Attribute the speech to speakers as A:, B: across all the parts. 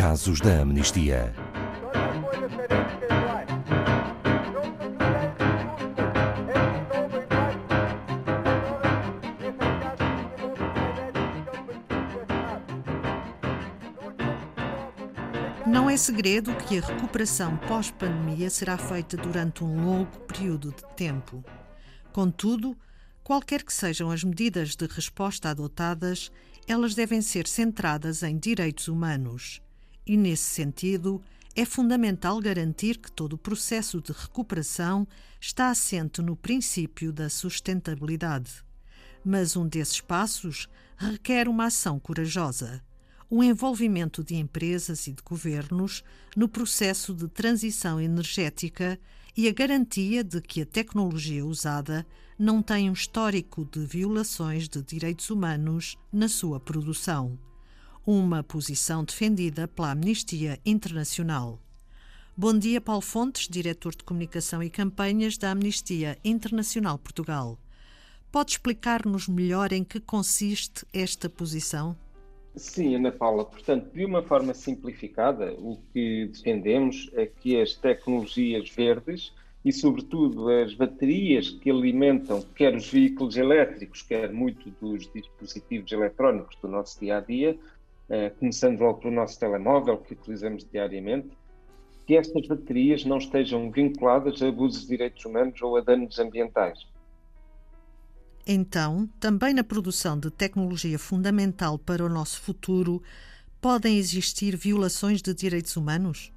A: Casos da Amnistia.
B: Não é segredo que a recuperação pós-pandemia será feita durante um longo período de tempo. Contudo, qualquer que sejam as medidas de resposta adotadas, elas devem ser centradas em direitos humanos. E, nesse sentido, é fundamental garantir que todo o processo de recuperação está assente no princípio da sustentabilidade. Mas um desses passos requer uma ação corajosa o envolvimento de empresas e de governos no processo de transição energética e a garantia de que a tecnologia usada não tem um histórico de violações de direitos humanos na sua produção. Uma posição defendida pela Amnistia Internacional. Bom dia, Paulo Fontes, diretor de Comunicação e Campanhas da Amnistia Internacional Portugal. Pode explicar-nos melhor em que consiste esta posição?
C: Sim, Ana Paula. Portanto, de uma forma simplificada, o que defendemos é que as tecnologias verdes e, sobretudo, as baterias que alimentam quer os veículos elétricos, quer muito dos dispositivos eletrónicos do nosso dia a dia, eh, começando logo pelo nosso telemóvel, que utilizamos diariamente, que estas baterias não estejam vinculadas a abusos de direitos humanos ou a danos ambientais.
B: Então, também na produção de tecnologia fundamental para o nosso futuro, podem existir violações de direitos humanos?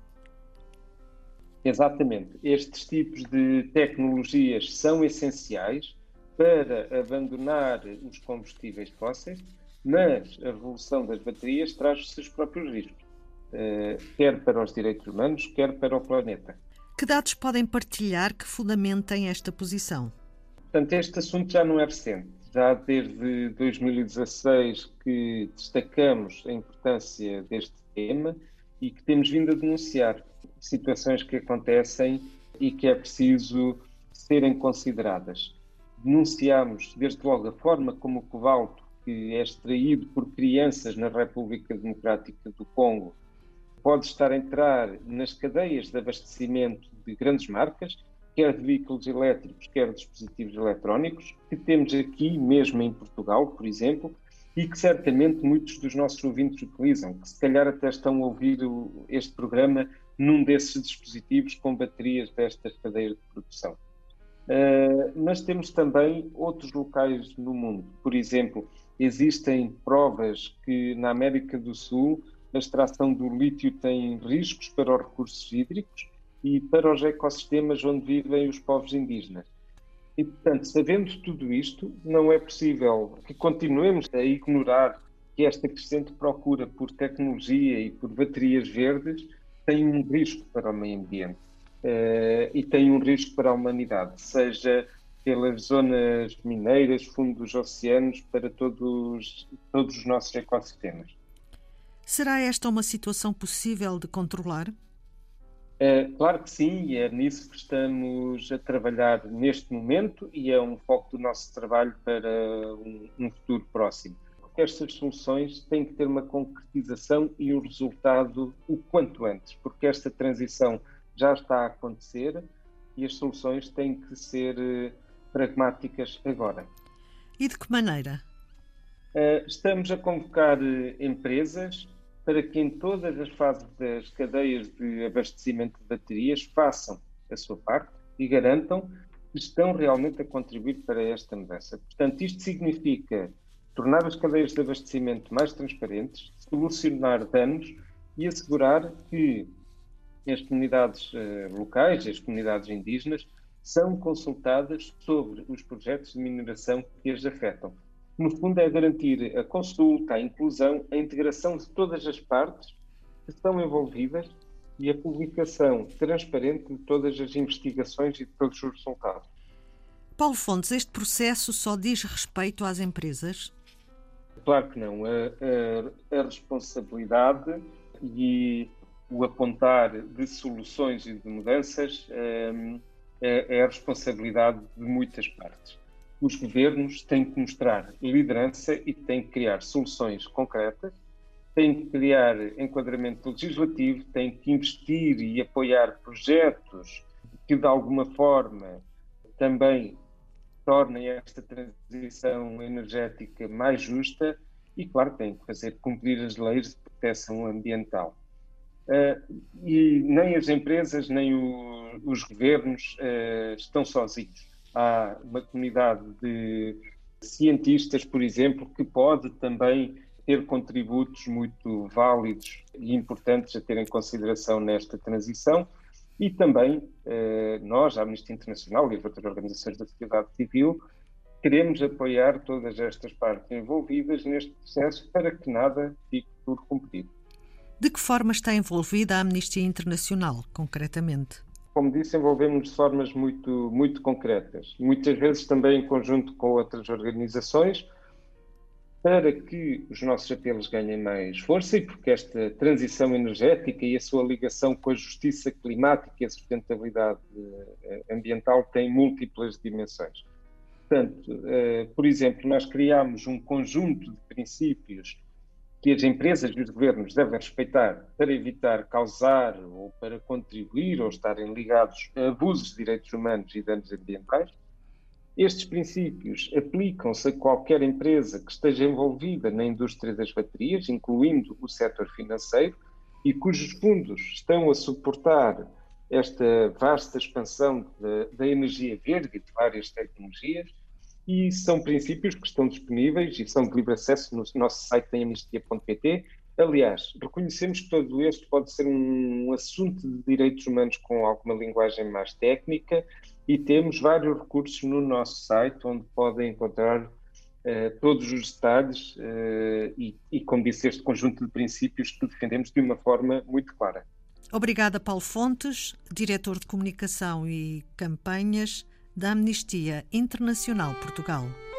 C: Exatamente. Estes tipos de tecnologias são essenciais para abandonar os combustíveis fósseis, mas a revolução das baterias traz os seus próprios riscos, eh, quer para os direitos humanos, quer para o planeta.
B: Que dados podem partilhar que fundamentem esta posição?
C: Portanto, este assunto já não é recente. Já desde 2016 que destacamos a importância deste tema e que temos vindo a denunciar situações que acontecem e que é preciso serem consideradas. Denunciamos desde logo a forma como o cobalto, que é extraído por crianças na República Democrática do Congo, pode estar a entrar nas cadeias de abastecimento de grandes marcas quer de veículos elétricos, quer de dispositivos eletrónicos, que temos aqui mesmo em Portugal, por exemplo, e que certamente muitos dos nossos ouvintes utilizam, que se calhar até estão a ouvir este programa num desses dispositivos com baterias destas cadeias de produção. Uh, mas temos também outros locais no mundo. Por exemplo, existem provas que na América do Sul a extração do lítio tem riscos para os recursos hídricos e para os ecossistemas onde vivem os povos indígenas. E, portanto, sabendo tudo isto, não é possível que continuemos a ignorar que esta crescente procura por tecnologia e por baterias verdes tem um risco para o meio ambiente uh, e tem um risco para a humanidade, seja pelas zonas mineiras, fundo dos oceanos, para todos, todos os nossos ecossistemas.
B: Será esta uma situação possível de controlar?
C: É, claro que sim, e é nisso que estamos a trabalhar neste momento e é um foco do nosso trabalho para um, um futuro próximo. Porque estas soluções têm que ter uma concretização e um resultado o quanto antes, porque esta transição já está a acontecer e as soluções têm que ser eh, pragmáticas agora.
B: E de que maneira?
C: Uh, estamos a convocar uh, empresas para que em todas as fases das cadeias de abastecimento de baterias façam a sua parte e garantam que estão realmente a contribuir para esta mudança. Portanto, isto significa tornar as cadeias de abastecimento mais transparentes, solucionar danos e assegurar que as comunidades uh, locais, as comunidades indígenas, são consultadas sobre os projetos de mineração que as afetam no fundo, é garantir a consulta, a inclusão, a integração de todas as partes que estão envolvidas e a publicação transparente de todas as investigações e de todos os resultados.
B: Paulo Fontes, este processo só diz respeito às empresas?
C: Claro que não. A, a, a responsabilidade e o apontar de soluções e de mudanças é, é, é a responsabilidade de muitas partes os governos têm que mostrar liderança e têm que criar soluções concretas tem que criar enquadramento legislativo, tem que investir e apoiar projetos que, de alguma forma, também tornem esta transição energética mais justa e, claro, tem que fazer cumprir as leis de proteção ambiental. Uh, e nem as empresas nem o, os governos uh, estão sozinhos. Há uma comunidade de cientistas, por exemplo, que pode também ter contributos muito válidos e importantes a ter em consideração nesta transição. E também eh, nós, a Amnistia Internacional e as outras organizações da sociedade civil, queremos apoiar todas estas partes envolvidas neste processo para que nada fique por cumprir.
B: De que forma está envolvida a Amnistia Internacional, concretamente?
C: Como disse, envolvemos de formas muito, muito concretas, muitas vezes também em conjunto com outras organizações, para que os nossos apelos ganhem mais força e porque esta transição energética e a sua ligação com a justiça climática e a sustentabilidade eh, ambiental têm múltiplas dimensões. Portanto, eh, por exemplo, nós criamos um conjunto de princípios que as empresas e os governos devem respeitar para evitar causar ou para contribuir ou estarem ligados a abusos de direitos humanos e danos ambientais. Estes princípios aplicam-se a qualquer empresa que esteja envolvida na indústria das baterias, incluindo o setor financeiro, e cujos fundos estão a suportar esta vasta expansão da energia verde e de várias tecnologias, e são princípios que estão disponíveis e são de livre acesso no nosso site em amnistia.pt. Aliás, reconhecemos que todo este pode ser um assunto de direitos humanos com alguma linguagem mais técnica e temos vários recursos no nosso site onde podem encontrar uh, todos os detalhes uh, e, e, como disse, este conjunto de princípios que defendemos de uma forma muito clara.
B: Obrigada, Paulo Fontes, diretor de comunicação e campanhas da Amnistia Internacional Portugal.